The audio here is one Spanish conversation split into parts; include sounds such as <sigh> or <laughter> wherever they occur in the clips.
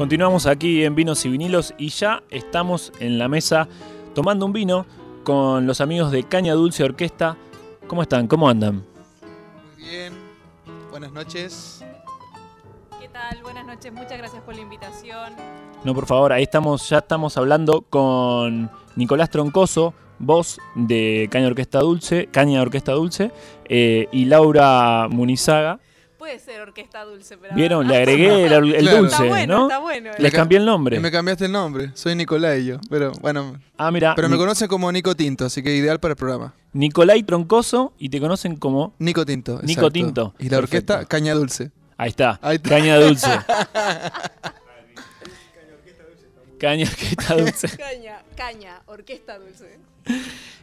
Continuamos aquí en Vinos y Vinilos y ya estamos en la mesa tomando un vino con los amigos de Caña Dulce Orquesta. ¿Cómo están? ¿Cómo andan? Muy bien, buenas noches. ¿Qué tal? Buenas noches, muchas gracias por la invitación. No, por favor, ahí estamos, ya estamos hablando con Nicolás Troncoso, voz de Caña Orquesta Dulce, Caña Orquesta Dulce, eh, y Laura Munizaga. Puede ser orquesta dulce, pero. ¿Vieron? Le <laughs> agregué el, el Claro. dulce, Está bueno, ¿no? está bueno. Les cambié el nombre. Y me cambiaste el nombre, soy Nicolai yo, pero bueno, Ah, mira. pero me conocen como Nico Tinto, así que ideal para el programa. Nicolai Troncoso y te conocen como. Nico Tinto. Nico exacto. Tinto, Y la orquesta perfecto. Caña Dulce. Ahí está. Ahí está. Caña Dulce. <laughs> Caña Orquesta Dulce. <laughs> Caña, caña, orquesta dulce.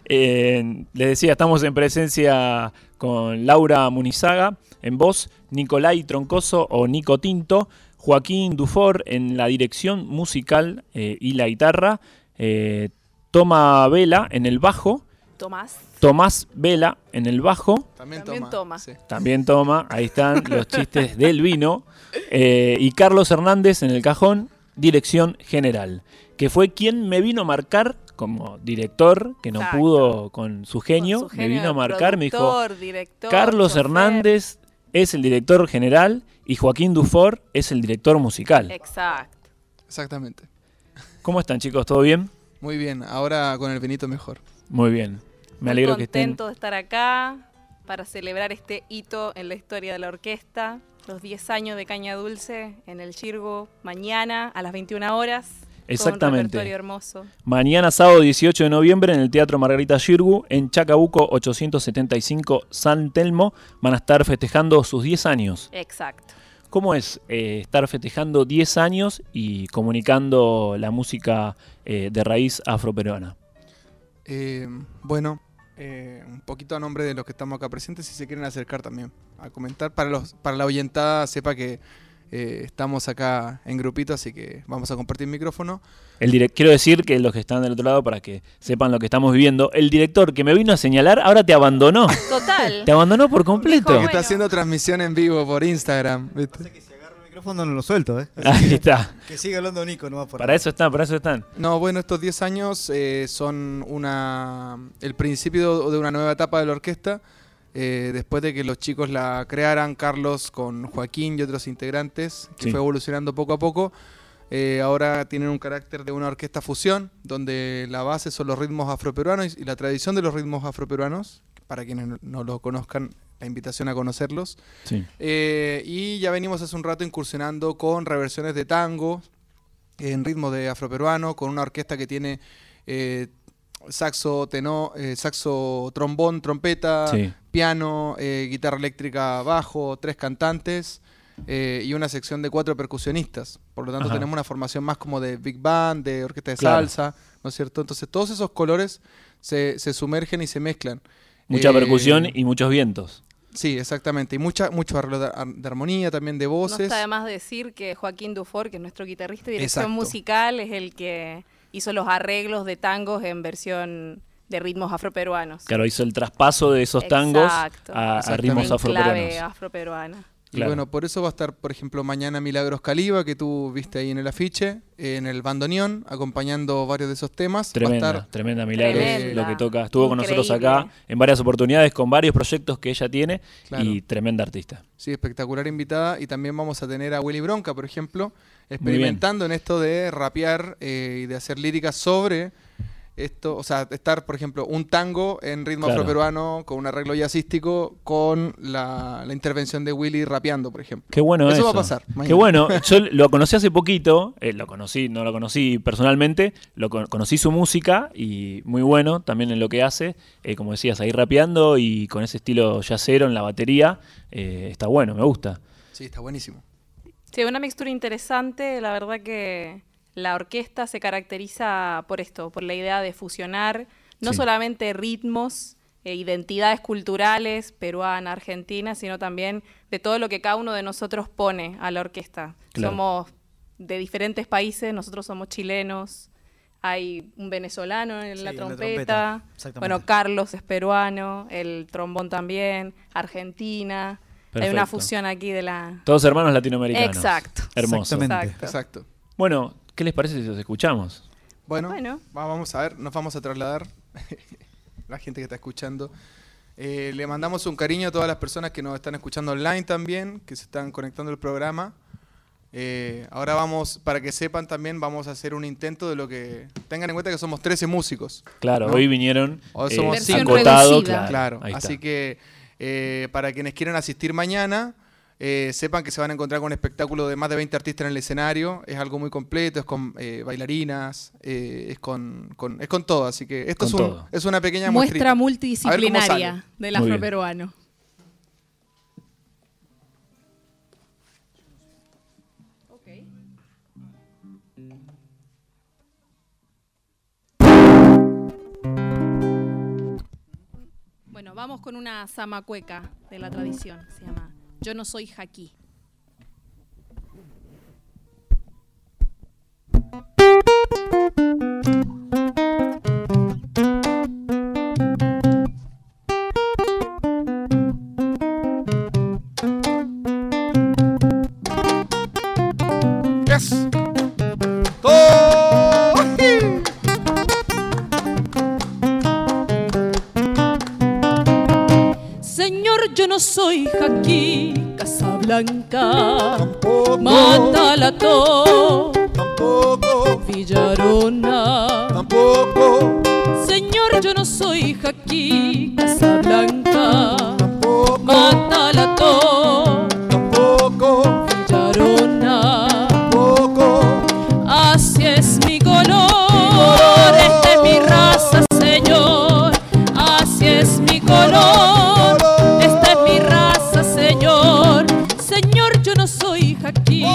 Eh, les decía, estamos en presencia con Laura Munizaga en voz, Nicolai Troncoso o Nico Tinto, Joaquín Dufour en la dirección musical eh, y la guitarra, eh, Toma Vela en el bajo, Tomás. Tomás Vela en el bajo, También, También toma. toma. sí. también toma, ahí están <laughs> los chistes del vino, eh, y Carlos Hernández en el cajón, dirección general, que fue quien me vino a marcar como director, que no Exacto. pudo con su genio, Con su me genio vino a marcar, me dijo, director, Carlos chofer. Hernández es el director general y Joaquín Dufour es el director musical. Exacto. Exactamente. ¿Cómo están chicos? ¿Todo bien? Muy bien, ahora con el vinito mejor. Muy bien. Me alegro que estén. contento de estar acá para celebrar este hito en la historia de la orquesta. Los 10 años de Caña Dulce en el Chirgo mañana a las 21 horas. Un Exactamente. hermoso. Mañana sábado 18 de noviembre en el Teatro Margarita Girgu en Chacabuco 875 San Telmo van a estar festejando sus 10 años. Exacto. ¿Cómo es eh, estar festejando 10 años y comunicando la música eh, de raíz afroperuana? Eh, bueno, eh, un poquito a nombre de los que estamos acá presentes, si se quieren acercar también a comentar. Para, los, para la oyentada, sepa que eh, estamos acá en grupito, así que vamos a compartir micrófono. El direc- Quiero decir que los que están del otro lado, para que sepan lo que estamos viviendo, el director que me vino a señalar ahora te abandonó. Total. te abandonó por completo. Que Bueno. está haciendo transmisión en vivo por Instagram. ¿viste? que si agarro el micrófono no lo suelto, ¿eh? Así <laughs> Ahí que- está. Que siga hablando Nico, no va por Para eso están, para eso están. No, bueno, estos 10 años eh, son una el principio de una nueva etapa de la orquesta. Eh, después de que los chicos la crearan, Carlos con Joaquín y otros integrantes, que Sí. fue evolucionando poco a poco, eh, ahora tienen un carácter de una orquesta fusión, donde la base son los ritmos afroperuanos y la tradición de los ritmos afroperuanos. Para quienes no- lo conozcan, la invitación a conocerlos. Sí. Eh, y ya venimos hace un rato incursionando con reversiones de tango en ritmo de afroperuano, con una orquesta que tiene eh, saxo, tenor, eh, saxo, trombón, trompeta, Sí. piano, eh, guitarra eléctrica, bajo, tres cantantes eh, y una sección de cuatro percusionistas. Por lo tanto, Ajá. tenemos una formación más como de big band, de orquesta de Claro. salsa, ¿no es cierto? Entonces, todos esos colores se, se sumergen y se mezclan. Mucha Eh, percusión y muchos vientos. Sí, exactamente. Y mucha, mucho arreglo de, ar- de armonía, también de No voces. está de más decir que Joaquín Dufour, que es nuestro guitarrista y dirección Exacto. musical, es el que hizo los arreglos de tangos en versión de ritmos afroperuanos. Claro, hizo el traspaso de esos tangos a, ritmos clave afroperuanos. Y bueno, por eso va a estar, por ejemplo, mañana Milagros Caliba, que tú viste ahí en el afiche, en el bandoneón, acompañando varios de esos temas. Va a Tremenda, estar- tremenda Milagros Tremenda. lo que toca. Estuvo con nosotros acá en varias oportunidades con varios proyectos que ella tiene Claro. y tremenda artista. Sí, espectacular invitada. Y también vamos a tener a Willy Bronca, por ejemplo, experimentando en esto de rapear eh, y de hacer líricas sobre esto. O sea, estar, por ejemplo, un tango en ritmo Claro. afroperuano con un arreglo jazzístico con la, la intervención de Willy rapeando, por ejemplo. Qué bueno eso. Eso va a pasar Qué bueno. Yo lo conocí hace poquito, eh, lo conocí, no lo conocí personalmente, lo con- conocí su música y muy bueno también en lo que hace, eh, como decías, ahí rapeando y con ese estilo yacero en la batería, eh, está bueno, me gusta. Sí, está buenísimo. Sí, una mixtura interesante. La verdad que la orquesta se caracteriza por esto, por la idea de fusionar no Sí. solamente ritmos, e identidades culturales, peruana, argentina, sino también de todo lo que cada uno de nosotros pone a la orquesta. Claro. Somos de diferentes países, nosotros somos chilenos, hay un venezolano en Sí, la en la trompeta, exactamente. bueno, Carlos es peruano, el trombón también, Argentina. Hay una fusión aquí de la, Todos hermanos latinoamericanos. Exacto. Hermoso. Exactamente. Exacto. Exacto. Bueno, ¿qué les parece si los escuchamos? Bueno, Bueno. va- vamos a ver, nos vamos a trasladar. <laughs> la gente que está escuchando. Eh, le mandamos un cariño a todas las personas que nos están escuchando online también, que se están conectando al programa. Eh, ahora vamos, para que sepan también, vamos a hacer un intento de lo que... Tengan en cuenta que somos 13 músicos. Claro, ¿No? hoy vinieron Hoy eh, somos acotados, reducida. Claro, ahí está. así que eh, para quienes quieran asistir mañana, eh, sepan que se van a encontrar con un espectáculo de más de 20 artistas en el escenario. Es algo muy completo, es con eh, bailarinas, eh, es, con, con- es con todo. Así que esto es, un- todo. es una pequeña Muestra muestrita. multidisciplinaria del afroperuano. Bueno, vamos con una zamacueca de la tradición. Se llama Yo no soy jaquí. No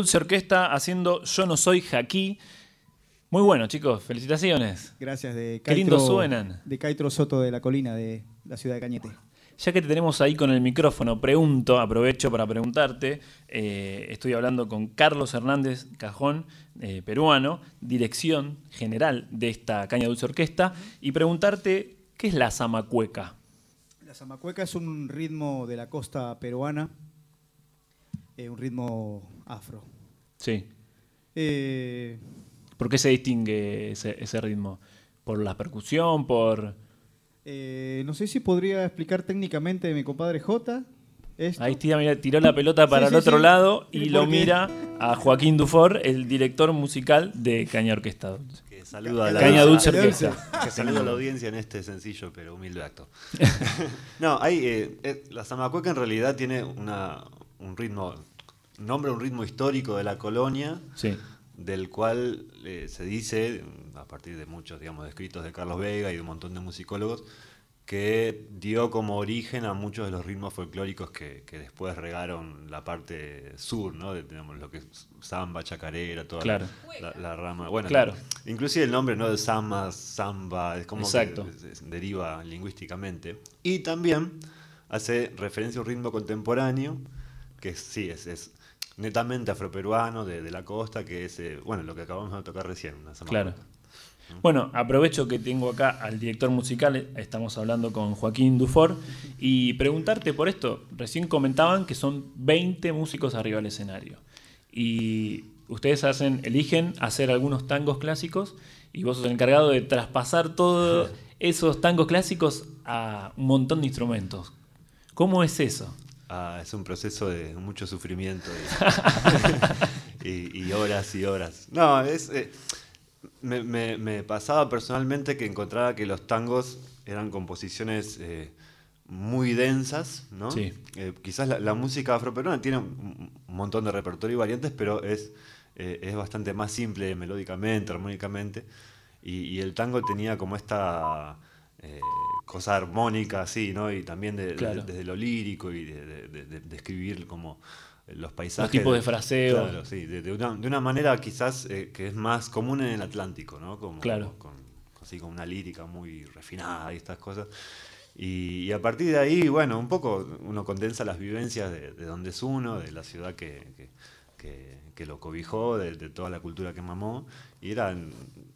Dulce Orquesta haciendo Yo no soy Jaquí. Muy bueno, chicos. Felicitaciones. Gracias de Qué lindo suenan. De Caitro Soto de la Colina de la ciudad de Cañete. Ya que te tenemos ahí con el micrófono, pregunto, aprovecho para preguntarte. eh, estoy hablando con Carlos Hernández Cajón, eh, peruano, dirección general de esta Caña Dulce Orquesta, y preguntarte, ¿qué es la zamacueca? La zamacueca es un ritmo de la costa peruana, eh, un ritmo afro. Sí. Eh, ¿Por qué se distingue ese, ese ritmo? ¿Por la percusión? ¿Por...? eh, no sé si podría explicar técnicamente mi compadre J, Esto. Ahí tira, mira, tiró la pelota para Sí, el sí, otro sí. lado y ¿Y lo qué? mira a Joaquín Dufour, el director musical de Caña Orquesta Dulce. <laughs> Que saluda a la Caña Dulce Caña Dulce. Orquesta. Que saluda a la audiencia en este sencillo pero humilde acto. <laughs> no, hay, eh, eh, la zamacueca en realidad tiene una, un ritmo, nombra un ritmo histórico de la colonia, Sí, del cual eh, se dice, a partir de muchos digamos, escritos de Carlos Vega y de un montón de musicólogos, que dio como origen a muchos de los ritmos folclóricos que, que después regaron la parte sur, ¿no? De, digamos, lo que es samba, chacarera, toda Claro. la, la rama. Bueno, Claro. inclusive el nombre no de samba, samba, es como Exacto. que deriva lingüísticamente. Y también hace referencia a un ritmo contemporáneo, que sí, es, es netamente afroperuano, de, de la costa, que es, eh, bueno, lo que acabamos de tocar recién. una zamacueca. claro. Bueno, aprovecho que tengo acá al director musical, estamos hablando con Joaquín Dufour, y preguntarte por esto. Recién comentaban que son 20 músicos arriba del escenario. Y ustedes hacen, eligen hacer algunos tangos clásicos y vos sos el encargado de traspasar todos <laughs> esos tangos clásicos a un montón de instrumentos. ¿Cómo es eso? Ah, es un proceso de mucho sufrimiento y, <laughs> y- y horas y horas. No, es eh, me, me- me pasaba personalmente que encontraba que los tangos eran composiciones eh, muy densas, ¿no? Sí. Eh, quizás la, la música afroperuana tiene un, un montón de repertorio y variantes, pero es, eh, es bastante más simple melódicamente, armónicamente. Y, y el tango tenía como esta cosa armónica, así, ¿no? Y también de- desde lo lírico y de, de- escribir como los paisajes. tipos de fraseo. Claro, sí, de, de una, de una manera quizás eh, que es más común en el Atlántico, ¿no? Como, Claro. Con, así con una lírica muy refinada y estas cosas. Y, y a partir de ahí, bueno, un poco uno condensa las vivencias de, de donde es uno, de la ciudad que, que- que- que lo cobijó, de, de toda la cultura que mamó, y era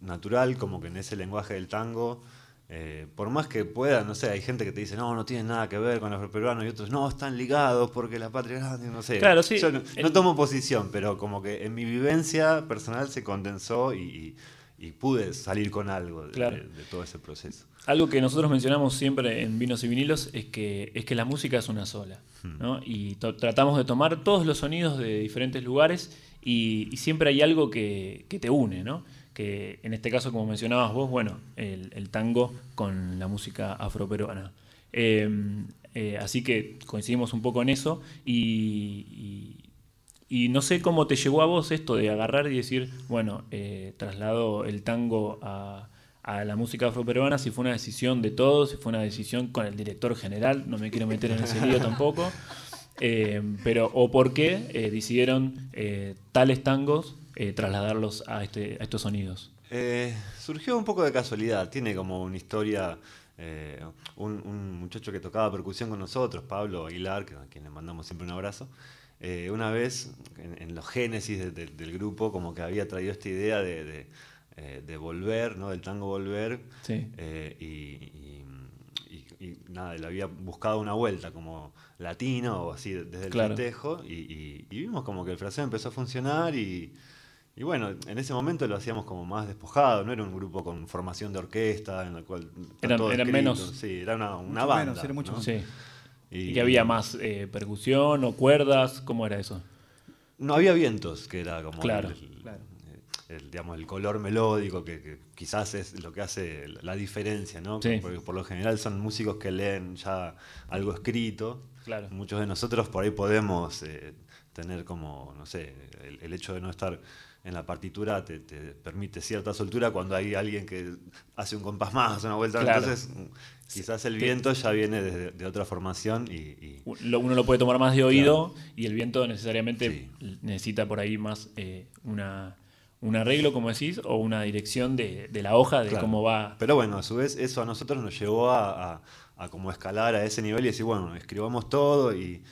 natural como que en ese lenguaje del tango, eh, por más que pueda, no sé, hay gente que te dice, no, no tiene nada que ver con los peruanos, y otros, no, están ligados porque la patria grande, no sé. Claro, sí. Yo no, tomo posición, pero como que en mi vivencia personal se condensó y, y- y pude salir con algo de- Claro. de- de todo ese proceso. Algo que nosotros mencionamos siempre en Vinos y Vinilos es que, es que la música es una sola. Hmm. ¿no? Y tratamos de tomar todos los sonidos de diferentes lugares y, y siempre hay algo que, que te une. ¿no? Que en este caso, como mencionabas vos, bueno, el, tango con la música afroperuana. Eh, eh, así que coincidimos un poco en eso y, no sé cómo te llegó a vos esto de agarrar y decir, bueno, eh, traslado el tango a, la música afroperuana, si fue una decisión de todos, si fue una decisión con el director general, no me quiero meter en ese lío tampoco, <laughs> eh, pero o por qué eh, decidieron tales tangos eh, trasladarlos a, este, a estos sonidos. Eh, surgió un poco de casualidad, tiene como una historia, eh, un, un muchacho que tocaba percusión con nosotros, Pablo Aguilar, que, a quien le mandamos siempre un abrazo, eh, una vez en, en los génesis de- de- del grupo como que había traído esta idea de, de, eh, volver, ¿no? del tango volver, Sí. eh, y, y- y- y nada, le había buscado una vuelta como latino o así desde el Claro. festejo y vimos como que el fraseo empezó a funcionar y, y bueno, en ese momento lo hacíamos como más despojado, no era un grupo con formación de orquesta en la cual Eran- todo eran escrito, menos- sí, era una, una Mucho banda. menos, era mucho ¿no? menos. Sí. Y, ¿Y que había más eh, percusión o cuerdas? ¿Cómo era eso? No había vientos, que era como Claro. el, el- Claro. el, digamos, el color melódico, que, que quizás es lo que hace la diferencia, ¿no? Sí. Porque por lo general son músicos que leen ya algo escrito. Claro. Muchos de nosotros por ahí podemos eh, tener como, no sé, el, el hecho de no estar en la partitura te, te permite cierta soltura cuando hay alguien que hace un compás más, una vuelta. Claro. Entonces, mm, quizás el viento ya viene de, de otra formación y, Uno lo puede tomar más de oído y el viento necesariamente Sí. necesita por ahí más eh, una, un arreglo, como decís, o una dirección de, de la hoja de Claro. cómo va. Pero bueno, a su vez eso a nosotros nos llevó a, a- a como escalar a ese nivel y decir, bueno, escribamos todo y,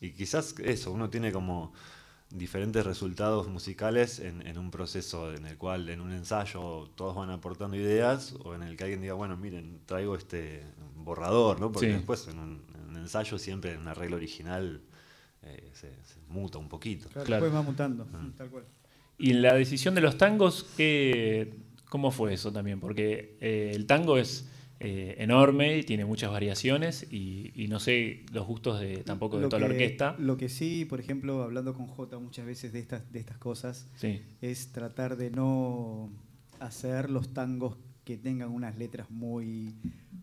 y quizás eso, uno tiene como diferentes resultados musicales en, en un proceso en el cual en un ensayo todos van aportando ideas o en el que alguien diga, bueno, miren, traigo este borrador, ¿no? Porque Sí. después en un, en un ensayo siempre en un arreglo original eh, se, se muta un poquito. Claro, Claro. Después va mutando, tal cual. Y la decisión de los tangos, ¿qué, ¿cómo fue eso también? Porque eh, el tango es, eh, enorme y tiene muchas variaciones y, y no sé los gustos de tampoco de Lo toda la que- orquesta. Lo que sí, por ejemplo, hablando con Jota muchas veces de estas, de estas cosas, Sí, es tratar de no hacer los tangos que tengan unas letras muy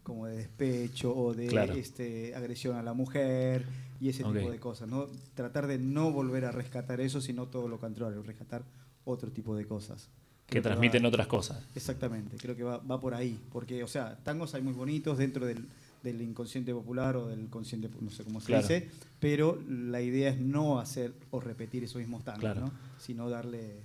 como de despecho o de Claro. este, agresión a la mujer y ese tipo de cosas. ¿no? Tratar de no volver a rescatar eso, sino todo lo contrario, rescatar otro tipo de cosas. Que transmiten va- otras cosas. Exactamente, creo que va, va por ahí. Porque, o sea, tangos hay muy bonitos dentro del, del inconsciente popular o del consciente, no sé cómo se Claro. dice, pero la idea es no hacer o repetir esos mismos tangos, Claro. ¿no? sino darle,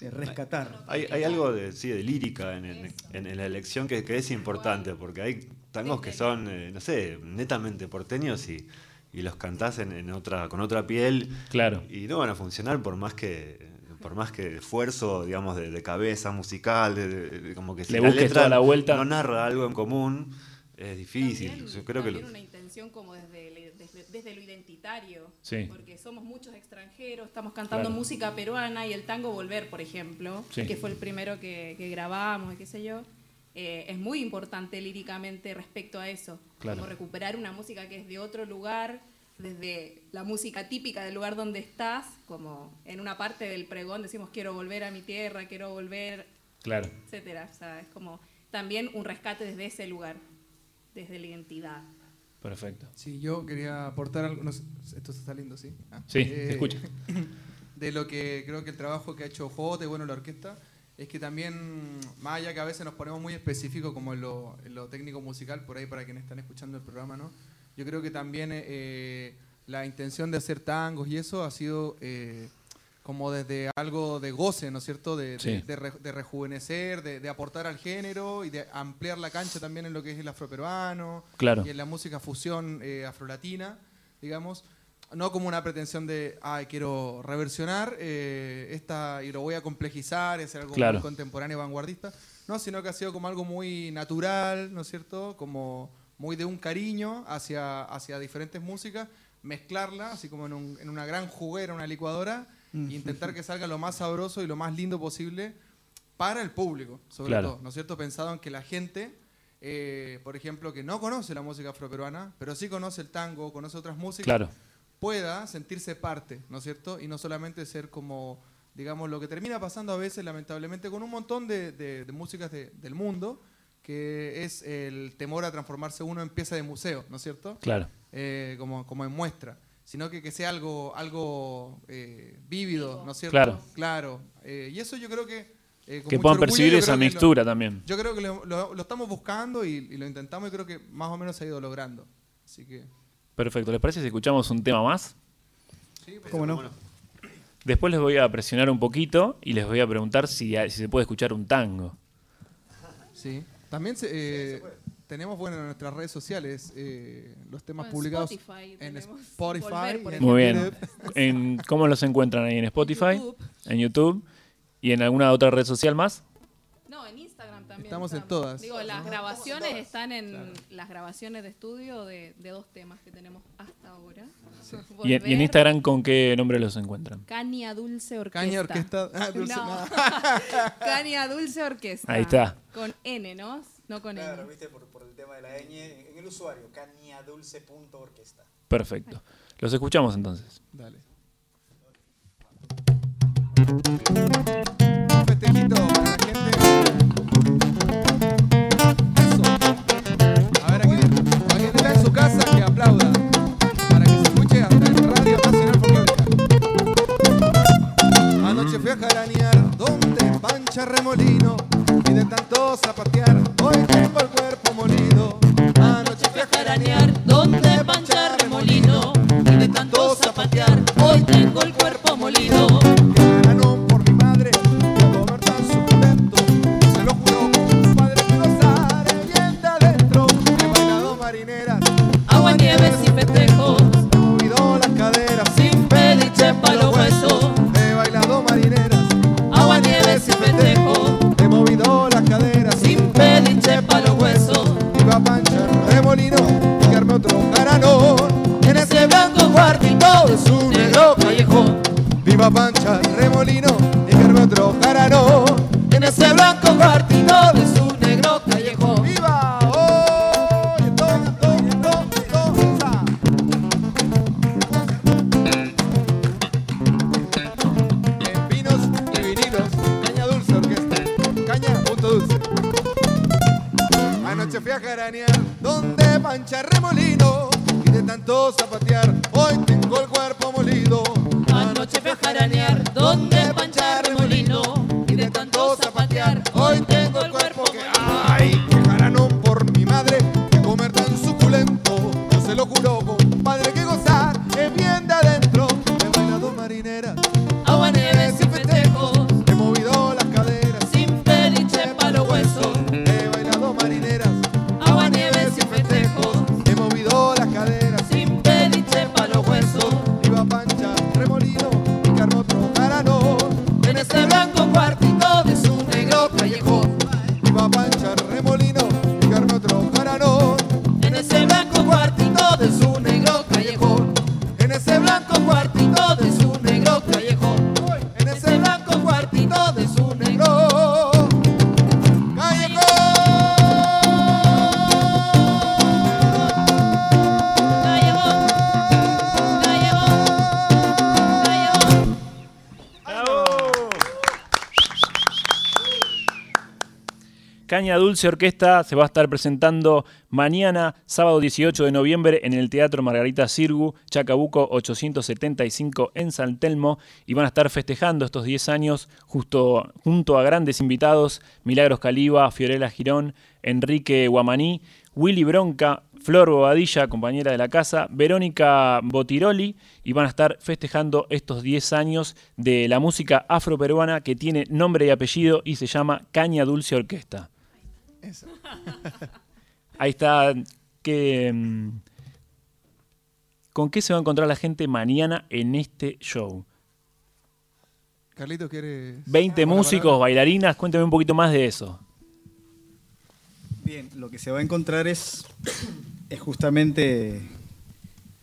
eh, rescatar. Hay, hay algo de, sí, de lírica en, en- en- en la elección que, que es importante, porque hay tangos que son, eh, no sé, netamente porteños y, y los cantás en, en otra, con otra piel Claro. y no van a funcionar por más que por más que esfuerzo, digamos, de, de cabeza musical, de, de- de- como que si Le la busques letra toda la vuelta. no narra algo en común, es difícil. También, Yo creo que lo- una intención como desde, desde, desde lo identitario. Sí. Porque somos muchos extranjeros, estamos cantando Claro. música peruana y el tango Volver, por ejemplo, Sí. que fue el primero que, que grabamos y qué sé yo. eh, es muy importante líricamente respecto a eso. Claro. Como recuperar una música que es de otro lugar, desde la música típica del lugar donde estás, como en una parte del pregón decimos quiero volver a mi tierra, quiero volver Claro. etcétera. O sea, es como también un rescate desde ese lugar, desde la identidad. Perfecto. Sí, yo quería aportar algo. no sé, esto está lindo, ¿sí? Ah, Sí, eh, te escucho. <laughs> De lo que creo que el trabajo que ha hecho Jote, bueno, la orquesta, es que también, más allá que a veces nos ponemos muy específicos como en lo, en lo técnico musical, por ahí para quienes están escuchando el programa, ¿no? Yo creo que también eh, la intención de hacer tangos y eso ha sido eh, como desde algo de goce, ¿no es cierto? De, de- Sí. de re- de rejuvenecer, de, aportar al género y de ampliar la cancha también en lo que es el afroperuano Claro. y en la música fusión eh, afrolatina, digamos. No como una pretensión de, ay, quiero reversionar eh, esta y lo voy a complejizar hacer algo Claro. muy contemporáneo, vanguardista. No, sino que ha sido como algo muy natural, ¿no es cierto? Como muy de un cariño hacia, hacia diferentes músicas, mezclarla, así como en, un- en una gran juguera, una licuadora, e intentar que salga lo más sabroso y lo más lindo posible para el público, sobre Claro. todo, ¿no es cierto? Pensado en que la gente, eh, por ejemplo, que no conoce la música afroperuana, pero sí conoce el tango, conoce otras músicas, Claro. pueda sentirse parte, ¿no es cierto? Y no solamente ser como, digamos, lo que termina pasando a veces, lamentablemente, con un montón de, de- de músicas de- del mundo, que es el temor a transformarse uno en pieza de museo, ¿no es cierto? Claro. Eh, como, como en muestra, sino que, que sea algo, algo eh, vívido, ¿no es cierto? Claro. Claro. Eh, y eso yo creo que... eh, con Que puedan orgullo, percibir esa lo- mixtura también. yo creo que lo, lo- lo estamos buscando y, y lo intentamos y creo que más o menos se ha ido logrando. Así que... Perfecto. ¿Les parece si escuchamos un tema más? ¿Cómo no? Bueno, Después les voy a presionar un poquito y les voy a preguntar si, si se puede escuchar un tango. Sí. También se, eh, tenemos bueno en nuestras redes sociales eh, los temas En publicados Spotify en Spotify. Volver, en Muy bien. <laughs> En, ¿Cómo los encuentran ahí en Spotify? YouTube. En YouTube. ¿Y en alguna otra red social más? No, en Instagram también. Estamos en todas. Digo, las grabaciones están en las grabaciones de estudio de, de dos temas que tenemos hasta ahora. <laughs> ¿Y en, y en Instagram con qué nombre los encuentran? Caña Dulce Orquesta. Caña Orquesta. Ah, <laughs> dulce, No. <laughs> Caña Dulce Orquesta. Ahí está. Con N, ¿no? No con Claro, N. viste, por, por el tema de la ñ, en el usuario, caniadulce.orquesta. Perfecto. Los escuchamos entonces. Dale. Un festejito para su casa que aplauda. Para que se escuche hasta en Radio Nacional Folclórica. Anoche fui a jaranear donde pancha remolino y de tanto zapatear Caña Dulce Orquesta se va a estar presentando mañana, sábado 18 de noviembre, en el Teatro Margarita Sirgu, Chacabuco 875 en San Telmo, y van a estar festejando estos 10 años justo, junto a grandes invitados, Milagros Caliba, Fiorella Girón, Enrique Guamaní, Willy Bronca, Flor Bobadilla, compañera de la casa, Verónica Botiroli, y van a estar festejando estos 10 años de la música afroperuana que tiene nombre y apellido y se llama Caña Dulce Orquesta. <laughs> Ahí está. Que, mm, ¿Con qué se va a encontrar la gente mañana en este show? Carlito quiere 20 músicos, bailarinas, cuéntame un poquito más de eso. Bien, lo que se va a encontrar es, es justamente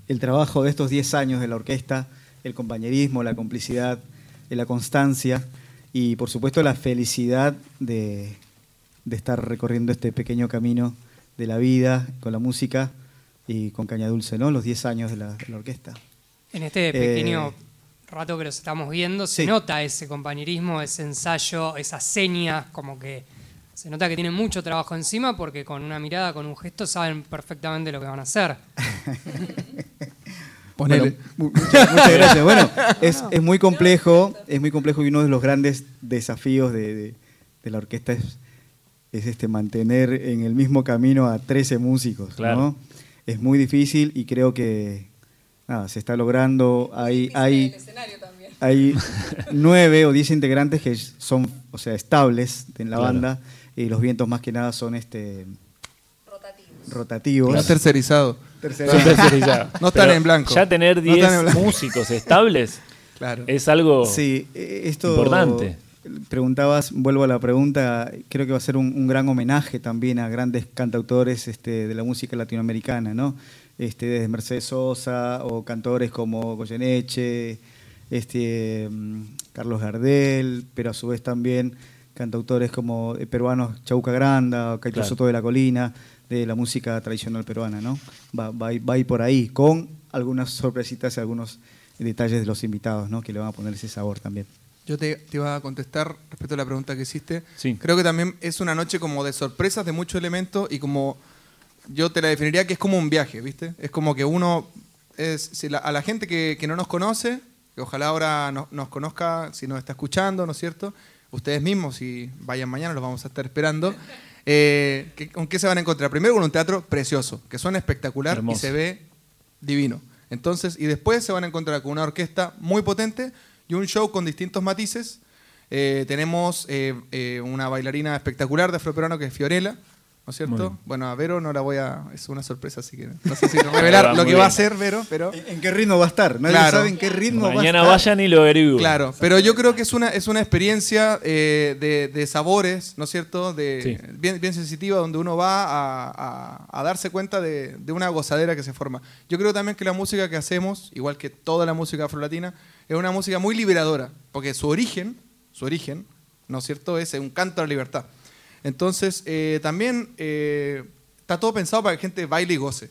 el trabajo de estos 10 años de la orquesta, el compañerismo, la complicidad, la constancia y por supuesto la felicidad de, de estar recorriendo este pequeño camino de la vida con la música y con Caña Dulce, ¿no? Los 10 años de la, de la orquesta. En este pequeño Eh, rato que los estamos viendo, se sí. nota ese compañerismo, ese ensayo, esas señas, como que se nota que tienen mucho trabajo encima porque con una mirada, con un gesto, saben perfectamente lo que van a hacer. <laughs> Ponele. Bueno, mu- <laughs> muchas, muchas gracias. Bueno, <laughs> es, es muy complejo, es muy complejo y uno de los grandes desafíos de, de- de la orquesta es, es este mantener en el mismo camino a 13 músicos. ¿no? Claro. Es muy difícil y creo que nada, se está logrando. Hay, hay, hay <laughs> nueve o diez integrantes que son o sea, estables en la Claro. banda y los vientos más que nada son este rotativos. Está tercerizado. Son tercerizados. No están Pero en blanco. Ya tener No 10 están en blanco. músicos estables <laughs> Claro. es algo Sí, eh, esto importante. Preguntabas, vuelvo a la pregunta, creo que va a ser un, un gran homenaje también a grandes cantautores este, de la música latinoamericana, ¿no? Este, desde Mercedes Sosa o cantores como Goyeneche, este, Carlos Gardel, pero a su vez también cantautores como eh, peruanos Chauca Granda o Caito Claro. Soto de la Colina, de la música tradicional peruana, ¿no? Va, va, va a ir por ahí, con algunas sorpresitas y algunos detalles de los invitados, ¿no? Que le van a poner ese sabor también. Yo te, te iba a contestar respecto a la pregunta que hiciste. Sí. Creo que también es una noche como de sorpresas, de muchos elementos y como yo te la definiría que es como un viaje, ¿viste? Es como que uno, es, si la- a la gente que, que no nos conoce, que ojalá ahora no- nos conozca, si nos está escuchando, ¿no es cierto? Ustedes mismos, si vayan mañana, los vamos a estar esperando. <laughs> Eh, ¿qué- ¿Con qué se van a encontrar? Primero con un teatro precioso, que suena espectacular Hermoso. y se ve divino. Entonces, y después se van a encontrar con una orquesta muy potente y un show con distintos matices. Eh, tenemos eh, eh, una bailarina espectacular de afroperuano que es Fiorella, ¿no es cierto? Bueno, a Vero no la voy a... Es una sorpresa, así que no sé si <laughs> revelar va, lo que va a hacer Vero, pero... ¿En, en qué ritmo va a estar? Nadie Claro. sabe en qué ritmo Mañana va a estar. vayan y lo averigüen. Claro, pero yo creo que es una, es una experiencia eh, de, de sabores, ¿no es cierto? De, Sí. bien, bien sensitiva, donde uno va a, a- a darse cuenta de, de una gozadera que se forma. Yo creo también que la música que hacemos, igual que toda la música afrolatina, es una música muy liberadora, porque su origen, su origen, ¿no es cierto?, es un canto a la libertad. Entonces, eh, también eh, está todo pensado para que la gente baile y goce.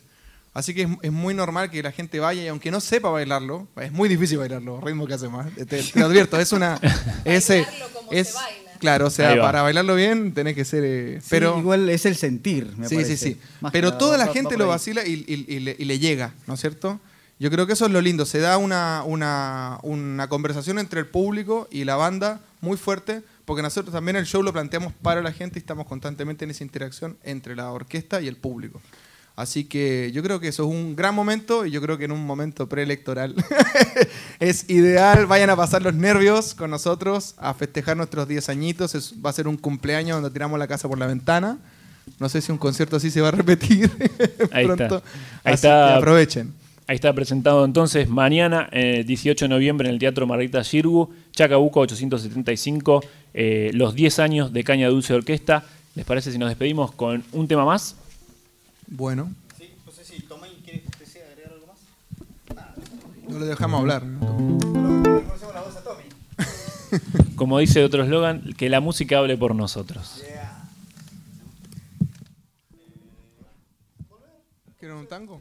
Así que es, es muy normal que la gente vaya y aunque no sepa bailarlo, es muy difícil bailarlo, ritmo que hace más. Te, te advierto, es una... <laughs> es, eh, es- Claro, o sea, para bailarlo bien tenés que ser... eh, Sí, pero igual es el sentir, me Sí, parece. sí, sí. Que Pero toda la va- gente va lo vacila y, y- y le, y le llega, ¿no es cierto? Yo creo que eso es lo lindo. Se da una, una, una conversación entre el público y la banda muy fuerte, porque nosotros también el show lo planteamos para la gente y estamos constantemente en esa interacción entre la orquesta y el público. Así que yo creo que eso es un gran momento y yo creo que en un momento preelectoral <laughs> es ideal. Vayan a pasar los nervios con nosotros a festejar nuestros 10 añitos. Es- va a ser un cumpleaños donde tiramos la casa por la ventana. No sé si un concierto así se va a repetir <laughs> Ahí está. pronto. Ahí Así está. que aprovechen. Ahí está presentado entonces mañana, eh, 18 de noviembre, en el Teatro Margarita Girgu, Chacabuco 875, eh, los 10 años de Caña Dulce Orquesta. ¿Les parece si nos despedimos con un tema más? Bueno, Sí, no sé si Tommy quiere que usted sea agregar algo más. no lo dejamos hablar. Conocemos la voz a Tommy. Como dice otro eslogan, que la música hable por nosotros. ¿Quieren un tango?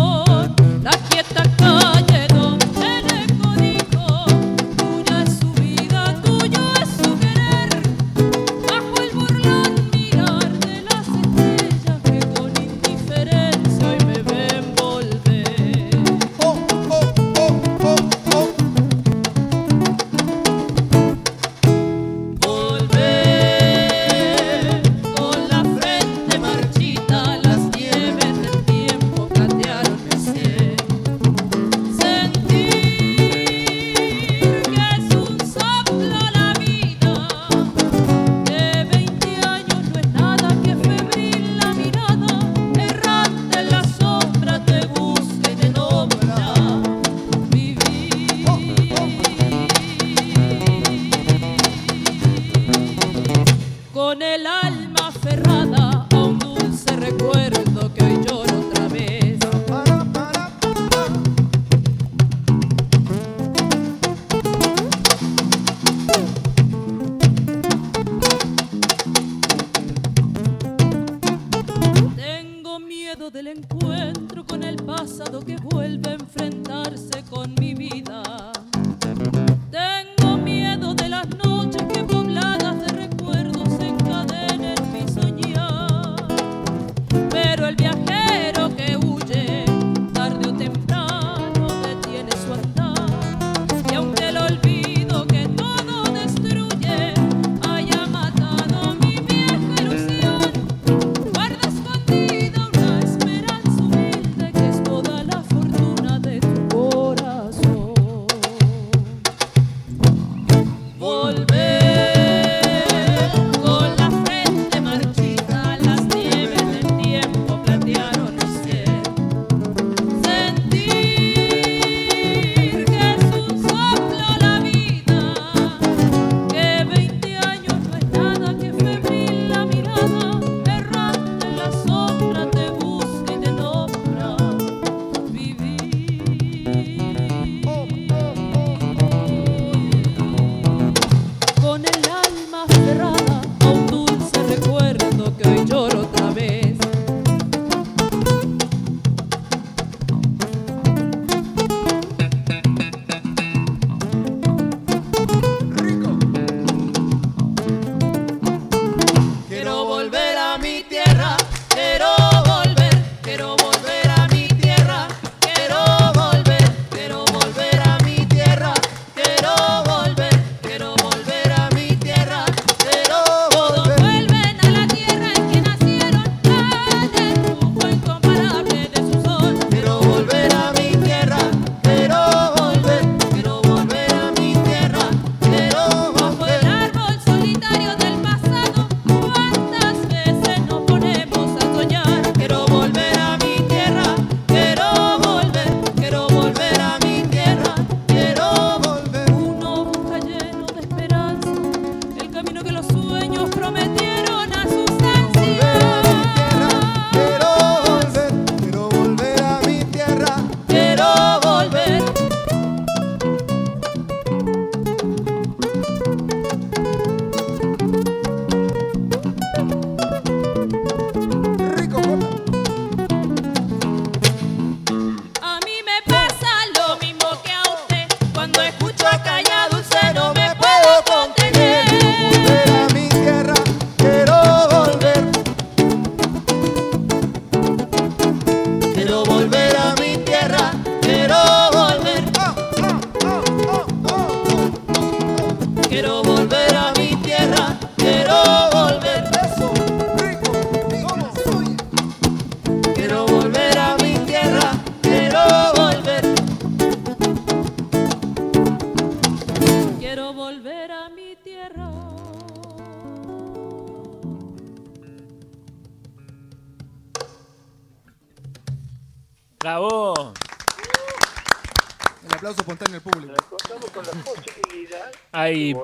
Так є така con el alma.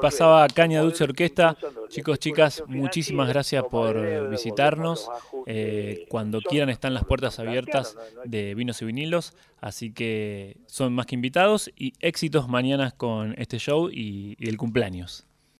Pasaba Caña Dulce Orquesta. Chicos, chicas, muchísimas gracias por visitarnos. Eh, cuando quieran están las puertas abiertas de Vinos y Vinilos, así que son más que invitados y éxitos mañana con este show y, y el cumpleaños.